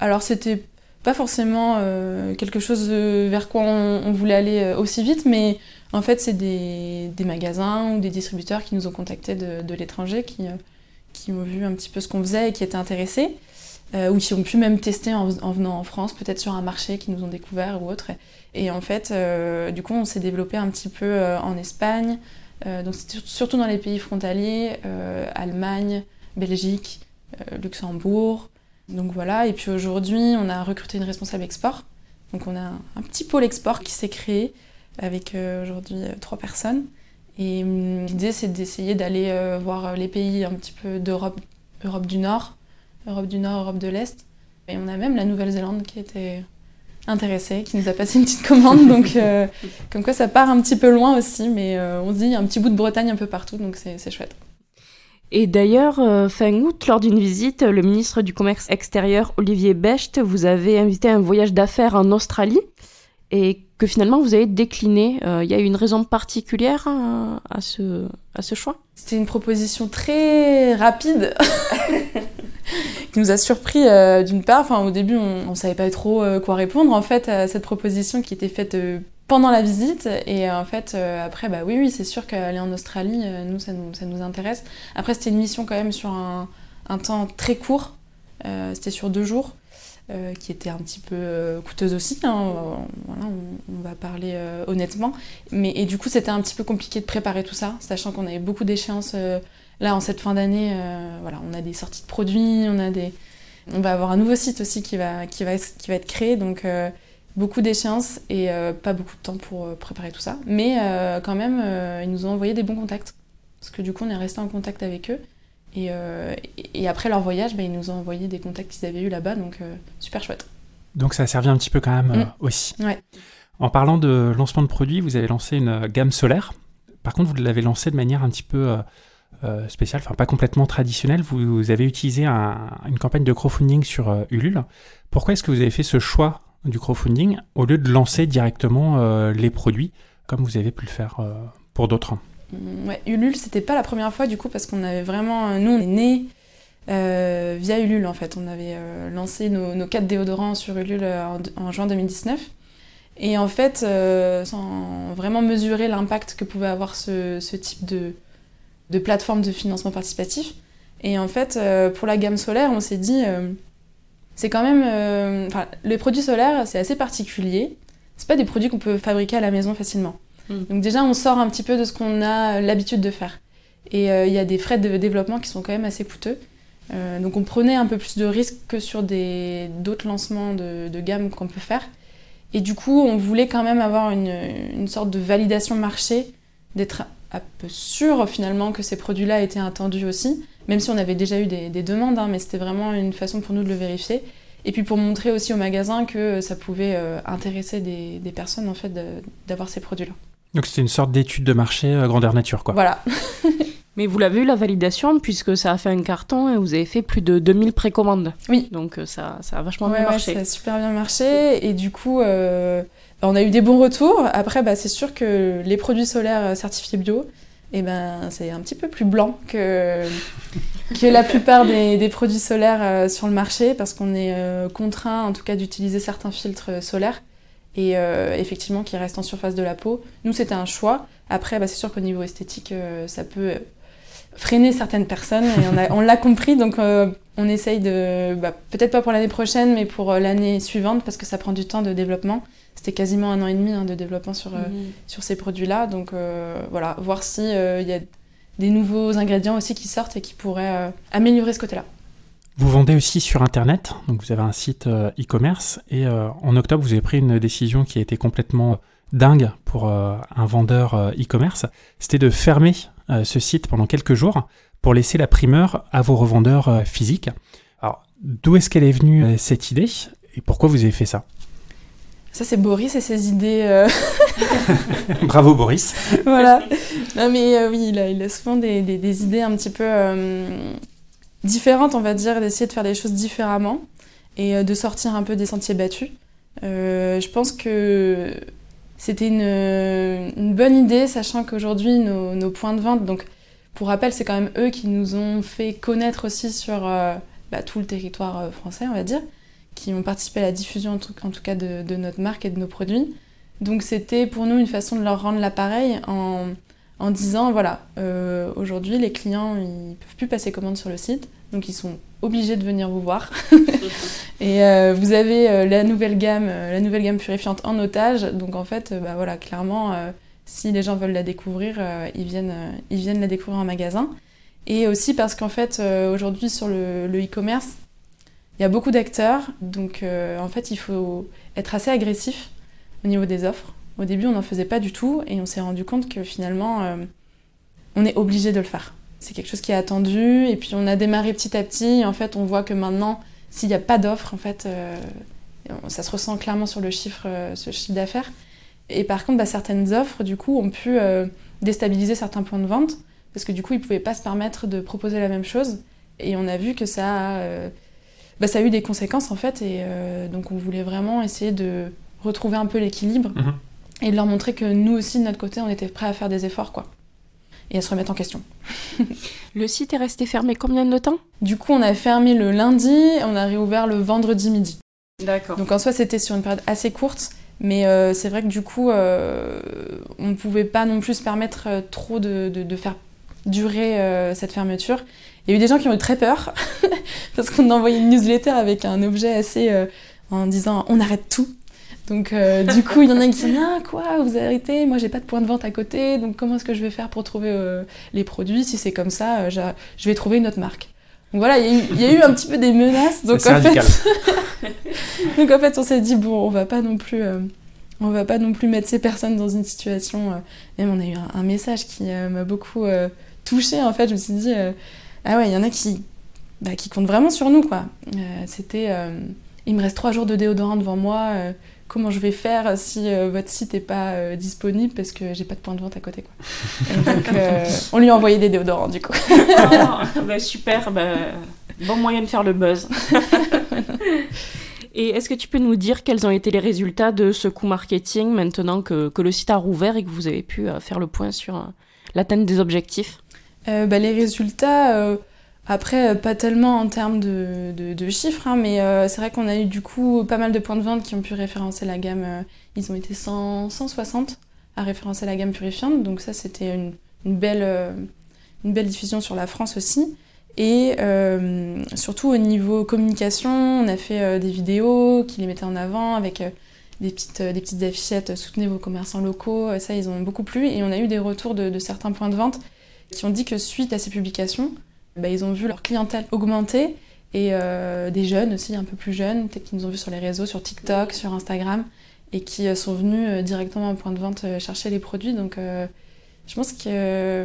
alors c'était pas forcément euh, quelque chose vers quoi on, voulait aller euh, aussi vite, mais en fait, c'est des, magasins ou des distributeurs qui nous ont contactés de, l'étranger, qui, euh, qui ont vu un petit peu ce qu'on faisait et qui étaient intéressés, ou qui ont pu même tester en, venant en France, peut-être sur un marché qui nous ont découvert ou autre. Et, en fait, du coup, on s'est développé un petit peu en Espagne, donc surtout dans les pays frontaliers, Allemagne, Belgique, Luxembourg. Donc voilà, et puis aujourd'hui, on a recruté une responsable export. Donc on a un, petit pôle export qui s'est créé avec euh, aujourd'hui euh, trois personnes. Et hum, l'idée, c'est d'essayer d'aller euh, voir les pays un petit peu d'Europe, Europe du Nord, Europe du Nord, Europe de l'Est. Et on a même la Nouvelle-Zélande qui était intéressée, qui nous a passé une petite commande. donc comme quoi ça part un petit peu loin aussi, mais on se dit un petit bout de Bretagne un peu partout, donc c'est chouette. Et d'ailleurs, euh, fin août, lors d'une visite, le ministre du Commerce extérieur, Olivier Becht, vous avez invité un voyage d'affaires en Australie et que finalement vous avez décliné. Euh, il y a une raison particulière euh, à, ce, à ce choix? C'était une proposition très rapide qui nous a surpris d'une part. Enfin, au début, on ne savait pas trop quoi répondre en fait à cette proposition qui était faite pendant la visite. Et en fait, euh, après, bah oui, oui, c'est sûr qu'aller en Australie, euh, nous ça, nous, ça nous intéresse. Après, c'était une mission quand même sur un, un temps très court. Euh, c'était sur deux jours, qui était un petit peu coûteuse aussi. Hein, voilà, on, va parler honnêtement. Mais, et du coup, c'était un petit peu compliqué de préparer tout ça, sachant qu'on avait beaucoup d'échéances là en cette fin d'année. voilà, on a des sorties de produits, on a des... On va avoir un nouveau site aussi qui va, qui va, qui va être créé, donc beaucoup d'échéances et euh, pas beaucoup de temps pour euh, préparer tout ça. Mais euh, quand même, ils nous ont envoyé des bons contacts. Parce que du coup, on est resté en contact avec eux. Et, et après leur voyage, bah, ils nous ont envoyé des contacts qu'ils avaient eu là-bas. Donc, super chouette. Donc, ça a servi un petit peu quand même mm. aussi. Ouais. En parlant de lancement de produits, vous avez lancé une gamme solaire. Par contre, vous l'avez lancée de manière un petit peu spéciale, enfin pas complètement traditionnelle. Vous, avez utilisé une campagne de crowdfunding sur Ulule. Pourquoi est-ce que vous avez fait ce choix du crowdfunding au lieu de lancer directement euh, les produits comme vous avez pu le faire euh, pour d'autres Ouais, Ulule, c'était pas la première fois du coup parce qu'on avait vraiment. Nous, on est nés euh, via Ulule en fait. On avait lancé nos, quatre déodorants sur Ulule en, juin 2019. Et en fait, sans vraiment mesurer l'impact que pouvait avoir ce, type de, plateforme de financement participatif. Et en fait, pour la gamme solaire, on s'est dit c'est quand même. Euh, les produits solaires, c'est assez particulier. C'est pas des produits qu'on peut fabriquer à la maison facilement. Mm. Donc déjà, on sort un petit peu de ce qu'on a l'habitude de faire. Et il y a des frais de développement qui sont quand même assez coûteux. donc on prenait un peu plus de risques que sur d'autres lancements de, gamme qu'on peut faire. Et du coup, on voulait quand même avoir une, une sorte de validation marché, d'être un peu sûr finalement que ces produits-là étaient attendus aussi, même si on avait déjà eu des, demandes, hein, mais c'était vraiment une façon pour nous de le vérifier. Et puis pour montrer aussi au magasin que ça pouvait euh, intéresser des, personnes en fait d'avoir ces produits-là. Donc c'était une sorte d'étude de marché euh, grandeur nature quoi. Voilà. Mais vous l'avez eu la validation puisque ça a fait un carton et vous avez fait plus de 2000 précommandes. Oui. Donc euh, ça, ça a vachement bien marché. ça a super bien marché et du coup on a eu des bons retours. Après, bah, c'est sûr que les produits solaires certifiés bio, eh ben, c'est un petit peu plus blanc que, que la plupart des, produits solaires euh, sur le marché parce qu'on est euh, contraint en tout cas d'utiliser certains filtres solaires et euh, effectivement qui restent en surface de la peau. Nous, c'était un choix. Après, bah, c'est sûr qu'au niveau esthétique, ça peut freiner certaines personnes et on l'a compris donc on essaye de, bah, peut-être pas pour l'année prochaine mais pour l'année suivante parce que ça prend du temps de développement c'était quasiment un an et demi hein, de développement sur, euh, sur ces produits-là. Donc euh, voilà, voir s'il euh, il y a des nouveaux ingrédients aussi qui sortent et qui pourraient améliorer ce côté-là. Vous vendez aussi sur Internet, donc vous avez un site e-commerce, et en octobre, vous avez pris une décision qui a été complètement dingue pour un vendeur e-commerce, c'était de fermer ce site pendant quelques jours pour laisser la primeur à vos revendeurs physiques. Alors, d'où est-ce qu'elle est venue cette idée et pourquoi vous avez fait ça? Ça, c'est Boris et ses idées. Euh. Bravo, Boris. voilà. Non, mais euh, oui, il a, il a souvent des, des, idées un petit peu euh, différentes, on va dire, d'essayer de faire les choses différemment et de sortir un peu des sentiers battus. je pense que c'était une, une, bonne idée, sachant qu'aujourd'hui, nos, points de vente, donc pour rappel, c'est quand même eux qui nous ont fait connaître aussi sur bah, tout le territoire français, on va dire qui ont participé à la diffusion en tout, en tout cas de, notre marque et de nos produits. Donc c'était pour nous une façon de leur rendre l'appareil en, en disant voilà, euh, aujourd'hui les clients ils peuvent plus passer commande sur le site, donc ils sont obligés de venir vous voir. et euh, vous avez euh, la nouvelle gamme, la nouvelle gamme purifiante en otage, donc en fait bah voilà clairement si les gens veulent la découvrir, ils viennent ils viennent la découvrir en magasin. Et aussi parce qu'en fait aujourd'hui sur le e-commerce il y a beaucoup d'acteurs, donc en fait il faut être assez agressif au niveau des offres. Au début on n'en faisait pas du tout et on s'est rendu compte que finalement euh, on est obligé de le faire. C'est quelque chose qui est attendu et puis on a démarré petit à petit et en fait on voit que maintenant s'il n'y a pas d'offres en fait euh, ça se ressent clairement sur le chiffre, ce chiffre d'affaires. Et par contre bah, certaines offres du coup ont pu déstabiliser certains points de vente parce que du coup ils ne pouvaient pas se permettre de proposer la même chose et on a vu que ça a bah, ça a eu des conséquences en fait. Et euh, donc on voulait vraiment essayer de retrouver un peu l'équilibre mhm. Et de leur montrer que nous aussi de notre côté on était prêts à faire des efforts quoi. Et à se remettre en question. le site est resté fermé combien de temps? Du coup on a fermé le lundi, on a réouvert le vendredi midi. D'accord. Donc en soi c'était sur une période assez courte. Mais euh, c'est vrai que du coup, euh, on ne pouvait pas non plus se permettre trop de, de, de faire durer cette fermeture. Il y a eu des gens qui ont eu très peur parce qu'on a envoyé une newsletter avec un objet assez euh, en disant on arrête tout. Donc euh, du coup, il y en a qui disent ah quoi, vous arrêtez Moi, j'ai pas de point de vente à côté, donc comment est-ce que je vais faire pour trouver euh, les produits? Si c'est comme ça, je vais trouver une autre marque. Donc voilà, il y, a eu, un petit peu des menaces. Donc en fait, donc en fait, on s'est dit bon, on va pas non plus. on va pas non plus mettre ces personnes dans une situation. même on a eu un, un message qui m'a beaucoup touchée en fait. Je me suis dit, ah ouais, il y en a qui, bah, qui comptent vraiment sur nous, quoi. Euh, c'était, euh, il me reste trois jours de déodorant devant moi. Euh, comment je vais faire si votre site n'est pas disponible parce que j'ai pas de point de vente à côté, quoi. donc, on lui a envoyé des déodorants, du coup. oh, bah, super, bah, bon moyen de faire le buzz. Et est-ce que tu peux nous dire quels ont été les résultats de ce coup marketing maintenant que, que le site a rouvert et que vous avez pu faire le point sur l'atteinte des objectifs? Euh, bah, les résultats, euh, après, euh, pas tellement en termes de, de, chiffres, hein, mais c'est vrai qu'on a eu du coup pas mal de points de vente qui ont pu référencer la gamme. ils ont été 100, 160 à référencer la gamme purifiante, donc ça c'était une, belle, une belle diffusion sur la France aussi. Et surtout au niveau communication, on a fait des vidéos qui les mettaient en avant avec des petites, des petites affichettes soutenez vos commerçants locaux. Ça, ils ont beaucoup plu. Et on a eu des retours de, certains points de vente qui ont dit que suite à ces publications, bah, ils ont vu leur clientèle augmenter et des jeunes aussi, un peu plus jeunes, peut-être qu'ils nous ont vu sur les réseaux, sur TikTok, sur Instagram, et qui sont venus directement au point de vente chercher les produits. Donc, je pense que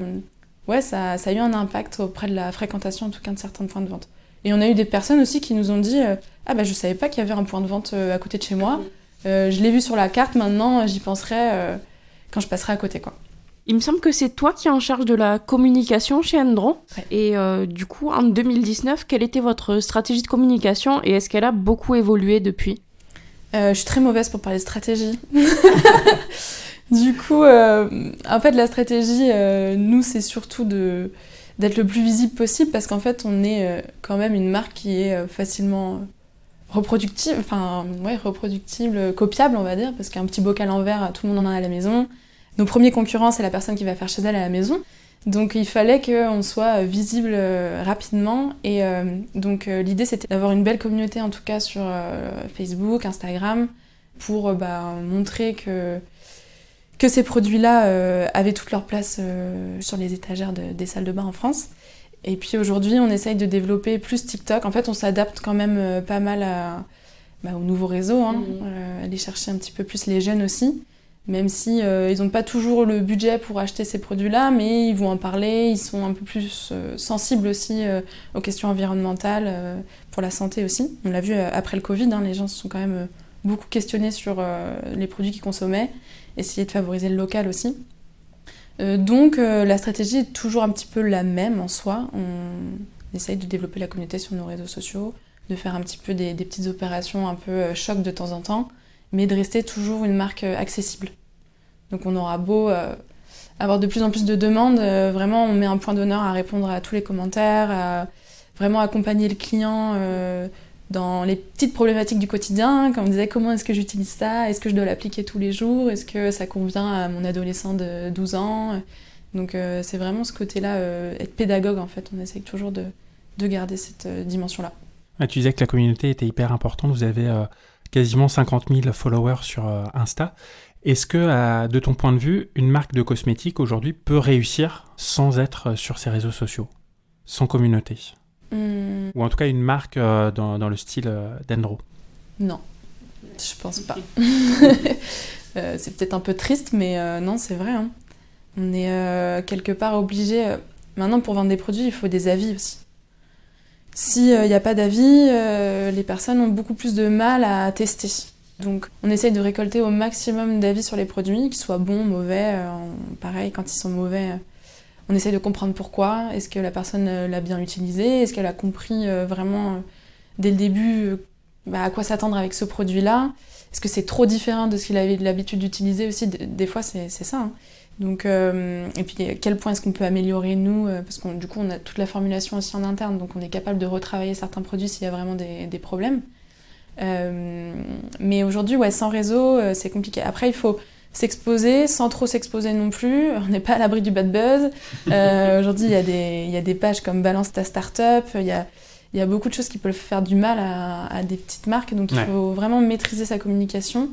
ouais, ça, ça, a eu un impact auprès de la fréquentation, en tout cas, de certains points de vente. Et on a eu des personnes aussi qui nous ont dit euh, Ah, bah, je savais pas qu'il y avait un point de vente euh, à côté de chez moi. Euh, je l'ai vu sur la carte, maintenant, j'y penserai quand je passerai à côté, quoi. Il me semble que c'est toi qui es en charge de la communication chez Endron. Et du coup, en 2019, quelle était votre stratégie de communication et est-ce qu'elle a beaucoup évolué depuis? Je suis très mauvaise pour parler de stratégie. Du coup, euh, en fait, la stratégie, euh, nous, c'est surtout de d'être le plus visible possible parce qu'en fait, on est euh, quand même une marque qui est facilement reproductible, enfin, ouais, reproductible, copiable, on va dire, parce qu'un petit bocal en verre, tout le monde en a à la maison. Nos premiers concurrents, c'est la personne qui va faire chez elle à la maison. Donc il fallait qu'on soit visible rapidement et donc l'idée c'était d'avoir une belle communauté en tout cas sur Facebook, Instagram pour bah, montrer que que ces produits-là euh, avaient toute leur place euh, sur les étagères des salles de bain en France. Et puis aujourd'hui, on essaye de développer plus TikTok. En fait, on s'adapte quand même euh, pas mal à, bah, aux nouveaux réseaux, hein. mhm. aller chercher un petit peu plus les jeunes aussi. Même si ils n'ont pas toujours le budget pour acheter ces produits-là, mais ils vont en parler, ils sont un peu plus sensibles aussi aux questions environnementales, pour la santé aussi. On l'a vu après le Covid, hein, les gens se sont quand même beaucoup questionnés sur les produits qu'ils consommaient essayer de favoriser le local aussi. Euh, donc euh, la stratégie est toujours un petit peu la même en soi. On essaye de développer la communauté sur nos réseaux sociaux, de faire un petit peu des, petites opérations un peu euh, choc de temps en temps, mais de rester toujours une marque accessible. Donc on aura beau avoir de plus en plus de demandes, vraiment on met un point d'honneur à répondre à tous les commentaires, à vraiment accompagner le client dans les petites problématiques du quotidien, comme on disait comment est-ce que j'utilise ça, est-ce que je dois l'appliquer tous les jours, est-ce que ça convient à mon adolescent de 12 ans? Donc euh, c'est vraiment ce côté-là, euh, être pédagogue en fait, on essaye toujours de, de garder cette euh, dimension-là. Tu disais que la communauté était hyper importante, vous avez quasiment 50 000 followers sur Insta. Est-ce que, de ton point de vue, une marque de cosmétiques aujourd'hui peut réussir sans être sur ses réseaux sociaux, sans communauté? Hmm. Ou en tout cas une marque euh, dans, dans, le style euh, d'Endro Non, je pense pas. Euh, c'est peut-être un peu triste, mais non, c'est vrai. Hein. On est quelque part obligé. Maintenant, pour vendre des produits, il faut des avis aussi. S'il n'y a pas d'avis, les personnes ont beaucoup plus de mal à tester. Donc, on essaye de récolter au maximum d'avis sur les produits, qu'ils soient bons, mauvais. pareil, quand ils sont mauvais, on essaye de comprendre pourquoi. Est-ce que la personne euh, l'a bien utilisé? Est-ce qu'elle a compris euh, vraiment euh, dès le début bah, à quoi s'attendre avec ce produit-là? Est-ce que c'est trop différent de ce qu'il avait l'habitude d'utiliser aussi? Des fois, c'est ça. Hein. Donc, et puis, à quel point est-ce qu'on peut améliorer nous Parce que du coup, on a toute la formulation aussi en interne, donc on est capable de retravailler certains produits s'il y a vraiment des, des problèmes. mais aujourd'hui, ouais, sans réseau, c'est compliqué. Après, il faut s'exposer sans trop s'exposer non plus. On n'est pas à l'abri du bad buzz. Euh, aujourd'hui, il y, a des, y a des pages comme Balance ta startup. Il y a, il y a beaucoup de choses qui peuvent faire du mal à, des petites marques. Donc, il faut vraiment maîtriser sa communication.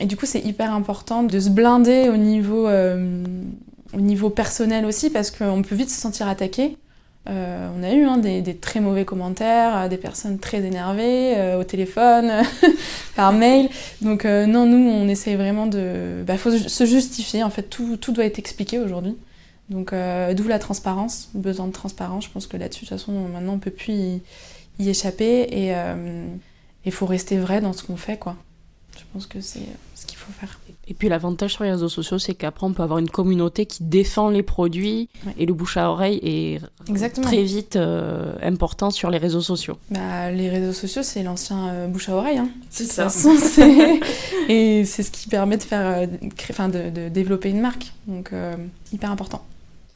Et du coup, c'est hyper important de se blinder au niveau, euh, au niveau personnel aussi parce qu'on peut vite se sentir attaqué. Euh, on a eu hein, des, très mauvais commentaires, euh, des personnes très énervées au téléphone, par mail. Donc non, nous, on essaye vraiment de... Il bah, faut se justifier, en fait, tout, tout doit être expliqué aujourd'hui. Donc d'où la transparence, besoin de transparence. Je pense que là-dessus, de toute façon, maintenant, on peut plus y échapper et il faut rester vrai dans ce qu'on fait, quoi. Je pense que c'est ce qu'il faut faire. Et puis l'avantage sur les réseaux sociaux, c'est qu'après, on peut avoir une communauté qui défend les produits et le bouche à oreille est très vite euh, important sur les réseaux sociaux. Bah, les réseaux sociaux, c'est l'ancien euh, bouche à oreille. Hein. C'est ça. et c'est ce qui permet de, faire, euh, de, de, développer une marque. Donc, hyper important.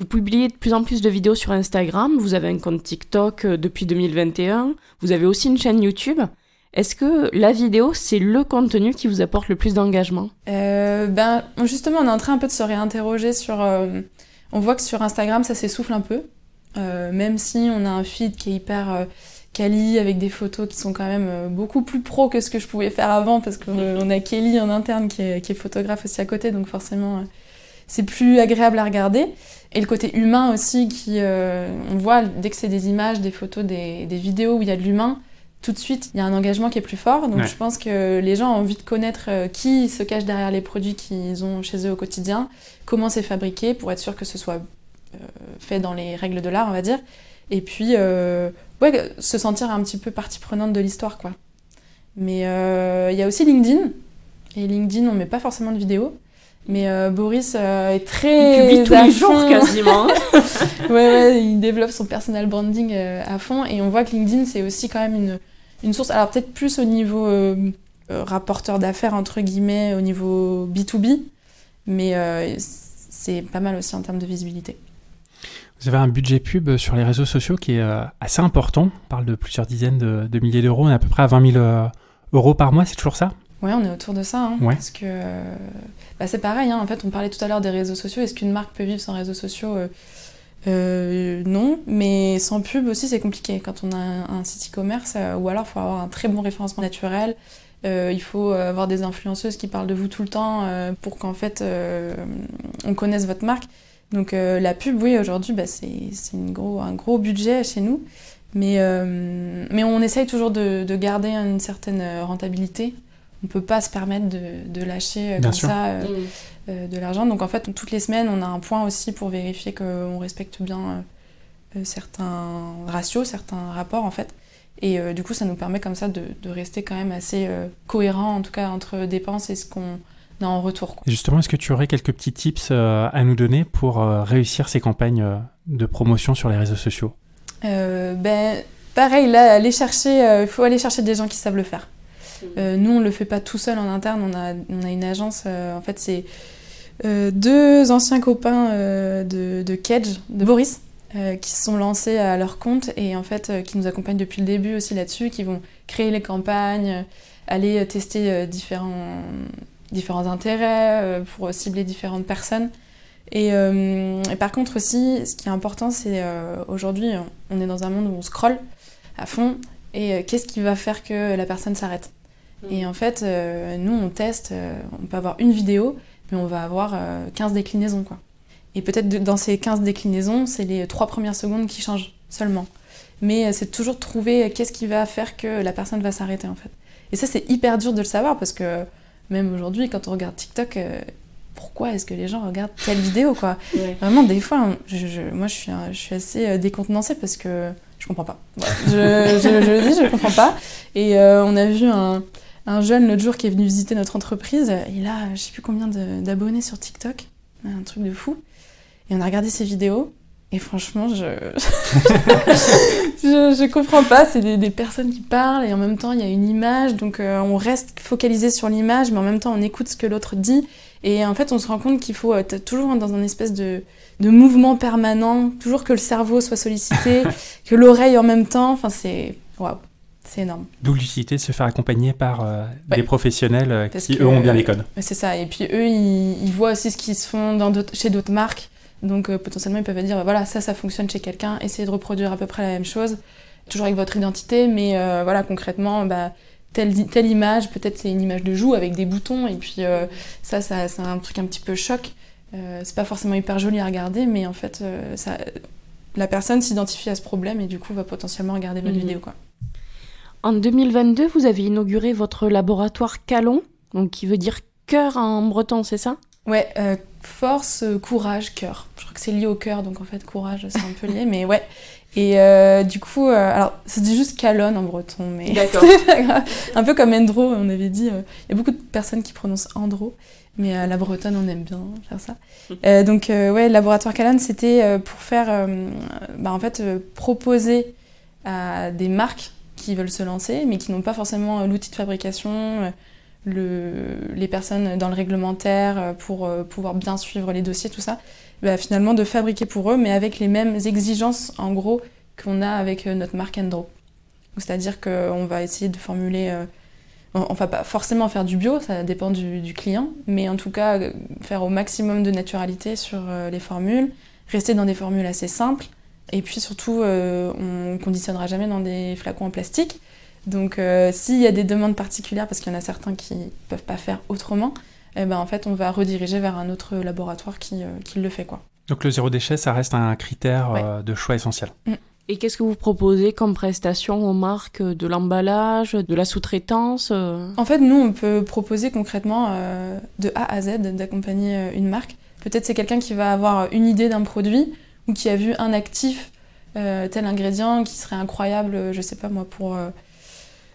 Vous publiez de plus en plus de vidéos sur Instagram, vous avez un compte TikTok depuis 2021, vous avez aussi une chaîne YouTube. Est-ce que la vidéo, c'est le contenu qui vous apporte le plus d'engagement? Euh, Ben justement, on est en train un peu de se réinterroger sur. Euh, on voit que sur Instagram, ça s'essouffle un peu, euh, même si on a un feed qui est hyper quali avec des photos qui sont quand même beaucoup plus pro que ce que je pouvais faire avant parce qu'on a Kelly en interne qui est, photographe aussi à côté, donc forcément c'est plus agréable à regarder. Et le côté humain aussi, qui, on voit dès que c'est des images, des photos, des vidéos où il y a de l'humain, tout de suite, il y a un engagement qui est plus fort. Donc je pense que les gens ont envie de connaître euh, qui se cache derrière les produits qu'ils ont chez eux au quotidien, comment c'est fabriqué pour être sûr que ce soit euh, fait dans les règles de l'art, on va dire. Et puis, euh, ouais, se sentir un petit peu partie prenante de l'histoire, quoi. Mais il y a aussi LinkedIn. Et LinkedIn, on met pas forcément de vidéos. Mais Boris est très. Il publie tous les jours quasiment. ouais, ouais, il développe son personal branding à fond. Et on voit que LinkedIn, c'est aussi quand même une, une source, alors peut-être plus au niveau euh, euh, rapporteur d'affaires, entre guillemets, au niveau B2B, mais euh, c'est pas mal aussi en termes de visibilité. Vous avez un budget pub sur les réseaux sociaux qui est assez important. On parle de plusieurs dizaines de, milliers d'euros. On est à peu près à 20 000 euros par mois, c'est toujours ça? Ouais, on est autour de ça. Hein, Parce que bah, c'est pareil. Hein, en fait, on parlait tout à l'heure des réseaux sociaux. Est-ce qu'une marque peut vivre sans réseaux sociaux euh, non, mais sans pub aussi c'est compliqué quand on a un, site e-commerce euh, ou alors il faut avoir un très bon référencement naturel. Euh, il faut avoir des influenceuses qui parlent de vous tout le temps pour qu'en fait on connaisse votre marque. Donc la pub, oui, aujourd'hui bah, c'est gros, un gros budget chez nous, mais, mais on essaye toujours de, de, garder une certaine rentabilité. On peut pas se permettre de, de lâcher comme ça. Mm. Euh, de l'argent. Donc en fait, toutes les semaines, on a un point aussi pour vérifier qu'on respecte bien euh, euh, certains ratios, certains rapports en fait. Et du coup, ça nous permet comme ça de, rester quand même assez cohérent, en tout cas entre dépenses et ce qu'on a en retour. Justement, est-ce que tu aurais quelques petits tips à nous donner pour réussir ces campagnes de promotion sur les réseaux sociaux? Ben, Pareil, là, aller chercher, il faut aller chercher des gens qui savent le faire. Mmh. nous, on ne le fait pas tout seul en interne, on a, une agence, en fait, c'est euh, deux anciens copains euh, de, de Kedge, de Boris, euh, qui se sont lancés à leur compte et en fait qui nous accompagnent depuis le début aussi là-dessus, qui vont créer les campagnes, aller tester différents, différents intérêts pour cibler différentes personnes. Et, et, par contre aussi, ce qui est important, c'est aujourd'hui, on est dans un monde où on scrolle à fond, et qu'est-ce qui va faire que la personne s'arrête? Mmh. Et en fait, nous, on teste, on peut avoir une vidéo, mais on va avoir 15 euh, déclinaisons. Quoi. Et peut-être dans ces 15 déclinaisons, c'est les trois premières secondes qui changent seulement. Mais euh, c'est toujours de trouver euh, qu'est-ce qui va faire que la personne va s'arrêter en fait. Et ça, c'est hyper dur de le savoir parce que même aujourd'hui, quand on regarde TikTok, pourquoi est-ce que les gens regardent telle vidéo quoi? Vraiment, des fois, moi je suis, je suis assez décontenancée parce que je comprends pas. je, le dis, je comprends pas. Et on a vu un, un jeune l'autre jour qui est venu visiter notre entreprise. Il a je sais plus combien d'abonnés sur TikTok, un truc de fou. Et on a regardé ses vidéos. Et franchement, je je, je, comprends pas. C'est des, personnes qui parlent et en même temps il y a une image, donc euh, on reste focalisé sur l'image, mais en même temps on écoute ce que l'autre dit. Et en fait, on se rend compte qu'il faut être toujours dans un espèce de, de mouvement permanent, toujours que le cerveau soit sollicité, que l'oreille en même temps. Enfin, c'est waouh. C'est énorme. D'où l'utilité de se faire accompagner par euh, des professionnels euh, qui, eux, ont bien les codes. C'est ça. Et puis, eux, ils, voient aussi ce qui se font dans chez d'autres marques. Donc, euh, potentiellement, ils peuvent dire voilà, ça, ça fonctionne chez quelqu'un. Essayez de reproduire à peu près la même chose. Toujours avec votre identité, mais voilà, concrètement, bah, telle, telle image, peut-être c'est une image de joue avec des boutons. Et puis, ça, ça c'est un truc un petit peu choc. c'est pas forcément hyper joli à regarder, mais en fait, ça, la personne s'identifie à ce problème et du coup va potentiellement regarder votre mhm. vidéo. Quoi. En 2022, vous avez inauguré votre laboratoire Calon, donc qui veut dire cœur en breton, c'est ça? Ouais, euh, force, euh, courage, cœur. Je crois que c'est lié au cœur, donc en fait courage, c'est un peu lié, mais ouais. Et euh, du coup, alors c'est juste Calon en breton, mais c'est pas grave. Un peu comme Endro, on avait dit. Il y a beaucoup de personnes qui prononcent Andro, mais à la bretonne, on aime bien faire ça. donc ouais, laboratoire Calon, c'était pour faire, bah, en fait, proposer à des marques qui veulent se lancer, mais qui n'ont pas forcément euh, l'outil de fabrication, euh, le, les personnes dans le réglementaire euh, pour pouvoir bien suivre les dossiers, tout ça, bah, finalement de fabriquer pour eux, mais avec les mêmes exigences en gros qu'on a avec notre marque Endro. C'est-à-dire qu'on va essayer de formuler, on va pas forcément faire du bio, ça dépend du, du, client, mais en tout cas faire au maximum de naturalité sur les formules, rester dans des formules assez simples, Et puis surtout, on conditionnera jamais dans des flacons en plastique. Donc s'il y a des demandes particulières, parce qu'il y en a certains qui ne peuvent pas faire autrement, eh ben, en fait, on va rediriger vers un autre laboratoire qui, qui le fait. quoi. Donc le zéro déchet, ça reste un critère de choix essentiel. Mm. Et qu'est-ce que vous proposez comme prestation aux marques De l'emballage, de la sous-traitance euh En fait, nous, on peut proposer concrètement euh, de A à Z d'accompagner euh, une marque. Peut-être c'est quelqu'un qui va avoir une idée d'un produit ou qui a vu un actif, tel ingrédient qui serait incroyable, je sais pas moi, pour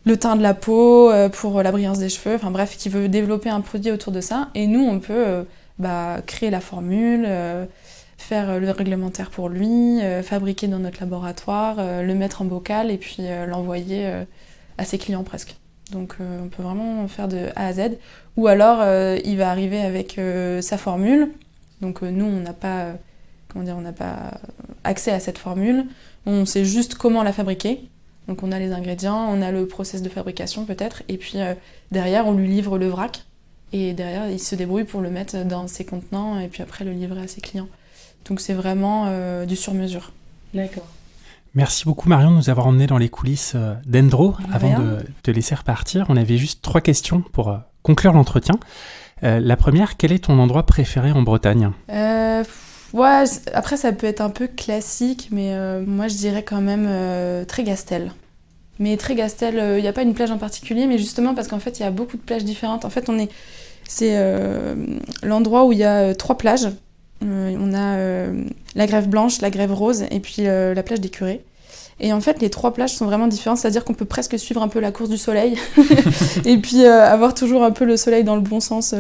le teint de la peau, pour la brillance des cheveux, enfin bref, qui veut développer un produit autour de ça. Et nous, on peut bah, créer la formule faire euh, le réglementaire pour lui, euh, fabriquer dans notre laboratoire, euh, le mettre en bocal et puis l'envoyer à ses clients presque. Donc on peut vraiment faire de A à Z. Ou alors il va arriver avec sa formule. Donc nous on n'a pas comment dire, on n'a pas accès à cette formule. On sait juste comment la fabriquer. Donc on a les ingrédients, on a le process de fabrication peut-être, et puis derrière on lui livre le vrac. Et derrière il se débrouille pour le mettre dans ses contenants et puis après le livrer à ses clients. Donc c'est vraiment euh, du sur-mesure. D'accord. Merci beaucoup Marion de nous avoir emmenés dans les coulisses euh, d'Endro. Avant de te laisser repartir, on avait juste trois questions pour euh, conclure l'entretien. la première, quel est ton endroit préféré en Bretagne? Ouais, Après, ça peut être un peu classique, mais moi je dirais quand même Trégastel. Mais Trégastel, il n'y a pas une plage en particulier, mais justement parce qu'en fait il y a beaucoup de plages différentes. En fait, on est, c'est l'endroit où il y a trois plages. Euh, on a euh, la grève blanche, la grève rose et puis euh, la plage des curés. Et en fait, les trois plages sont vraiment différentes, c'est-à-dire qu'on peut presque suivre un peu la course du soleil et puis avoir toujours un peu le soleil dans le bon sens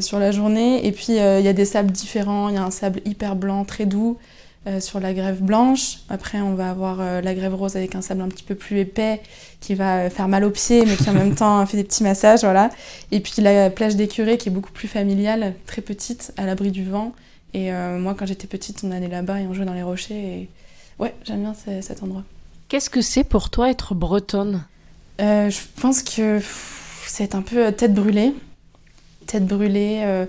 sur la journée. Et puis, il y a des sables différents. Il y a un sable hyper blanc, très doux. Euh, sur la grève blanche. Après, on va avoir euh, la grève rose avec un sable un petit peu plus épais qui va euh, faire mal aux pieds, mais qui en même temps fait des petits massages, voilà. Et puis la plage des curés qui est beaucoup plus familiale, très petite, à l'abri du vent. Et moi, quand j'étais petite, on allait là-bas et on jouait dans les rochers. Et ouais, j'aime bien cet endroit. Qu'est-ce que c'est pour toi être bretonne? Je pense que c'est un peu tête brûlée. Tête brûlée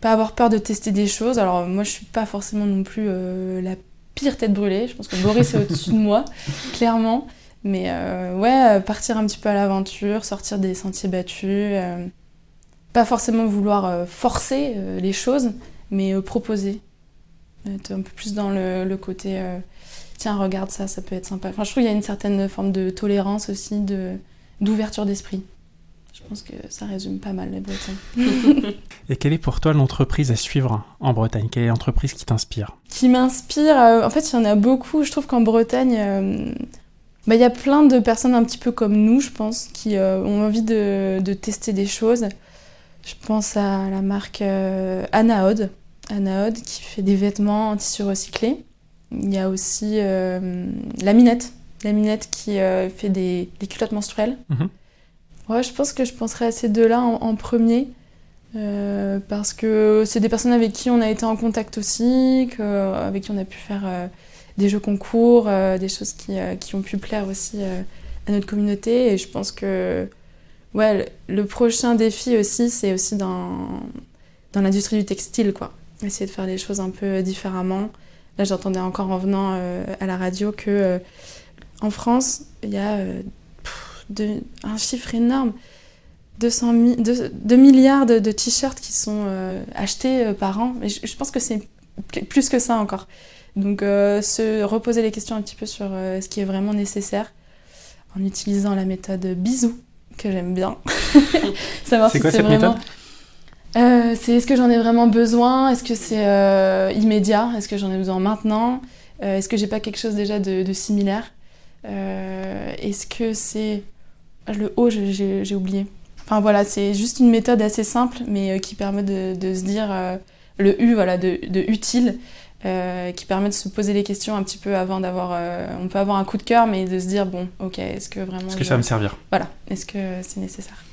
pas avoir peur de tester des choses. Alors moi je suis pas forcément non plus euh, la pire tête brûlée, je pense que Boris est au-dessus de moi, clairement. Mais euh, ouais, euh, partir un petit peu à l'aventure, sortir des sentiers battus, pas forcément vouloir forcer les choses, mais proposer. Être un peu plus dans le, côté tiens regarde ça, ça peut être sympa. Enfin je trouve qu'il y a une certaine forme de tolérance aussi, de d'ouverture d'esprit. Je pense que ça résume pas mal les Bretons. Et quelle est pour toi l'entreprise à suivre en Bretagne? Quelle est l'entreprise qui t'inspire? Qui m'inspire euh, En fait, il y en a beaucoup. Je trouve qu'en Bretagne, euh, bah, il y a plein de personnes un petit peu comme nous, je pense, qui euh, ont envie de, tester des choses. Je pense à la marque Anaod, Anaod qui fait des vêtements en tissu recyclé. Il y a aussi la Minette, la Minette qui fait des, culottes menstruelles. Mhm. Ouais, je pense que je penserais à ces deux-là en, premier. Euh, parce que c'est des personnes avec qui on a été en contact aussi, avec qui on a pu faire euh, des jeux concours, euh, des choses qui, qui, ont pu plaire aussi à notre communauté. Et je pense que ouais, le prochain défi aussi, c'est aussi dans, dans l'industrie du textile, quoi. Essayer de faire les choses un peu différemment. Là, j'entendais encore en venant à la radio que en France, il y a un chiffre énorme. 200 2, milliards de, t-shirts qui sont euh, achetés euh, par an. Mais je, pense que c'est plus que ça encore. Donc euh, se reposer les questions un petit peu sur ce qui est vraiment nécessaire en utilisant la méthode bisou que j'aime bien. Savoir c'est quoi cette méthode? C'est est-ce que j'en ai vraiment besoin? Est-ce que c'est immédiat? Est-ce que j'en ai besoin maintenant? Est-ce que j'ai pas quelque chose déjà de, de similaire? Est-ce que c'est le O, j'ai oublié. Enfin voilà, c'est juste une méthode assez simple, mais euh, qui permet de, se dire euh, le U, voilà, de, utile, euh, qui permet de se poser les questions un petit peu avant d'avoir. on peut avoir un coup de cœur, mais de se dire bon, ok, est-ce que vraiment. Est-ce que ça va me servir? Voilà, est-ce que c'est nécessaire?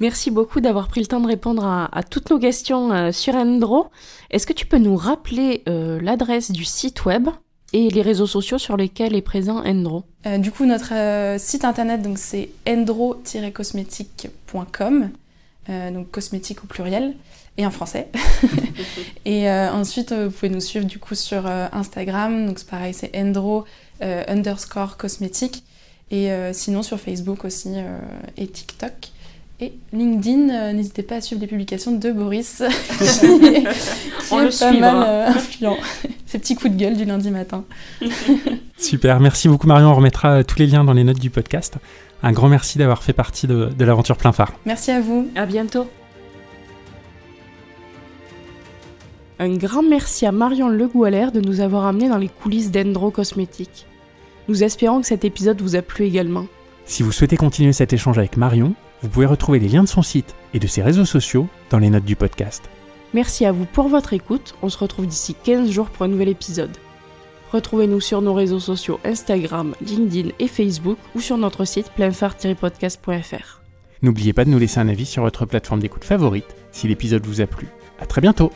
Merci beaucoup d'avoir pris le temps de répondre à, toutes nos questions sur Endro. Est-ce que tu peux nous rappeler l'adresse du site web? Et les réseaux sociaux sur lesquels est présent Endro euh, Du coup, notre euh, site internet, donc c'est endro-cosmétique.com. donc cosmétique au pluriel, et en français. et ensuite, vous pouvez nous suivre du coup sur Instagram, donc c'est pareil, c'est endro underscore cosmétique. Et sinon sur Facebook aussi et TikTok. Et LinkedIn, euh, n'hésitez pas à suivre les publications de Boris, qui est, On le pas mal euh, influent. Ces petits coups de gueule du lundi matin. Super, merci beaucoup Marion. On remettra euh, tous les liens dans les notes du podcast. Un grand merci d'avoir fait partie de, de l'aventure plein phare. Merci à vous. À bientôt. Un grand merci à Marion Legoualère de nous avoir amenés dans les coulisses d'Endro Cosmétiques. Nous espérons que cet épisode vous a plu également. Si vous souhaitez continuer cet échange avec Marion, vous pouvez retrouver les liens de son site et de ses réseaux sociaux dans les notes du podcast. Merci à vous pour votre écoute. On se retrouve d'ici 15 jours pour un nouvel épisode. Retrouvez-nous sur nos réseaux sociaux Instagram, LinkedIn et Facebook ou sur notre site pleinphare-podcast.fr. N'oubliez pas de nous laisser un avis sur votre plateforme d'écoute favorite si l'épisode vous a plu. À très bientôt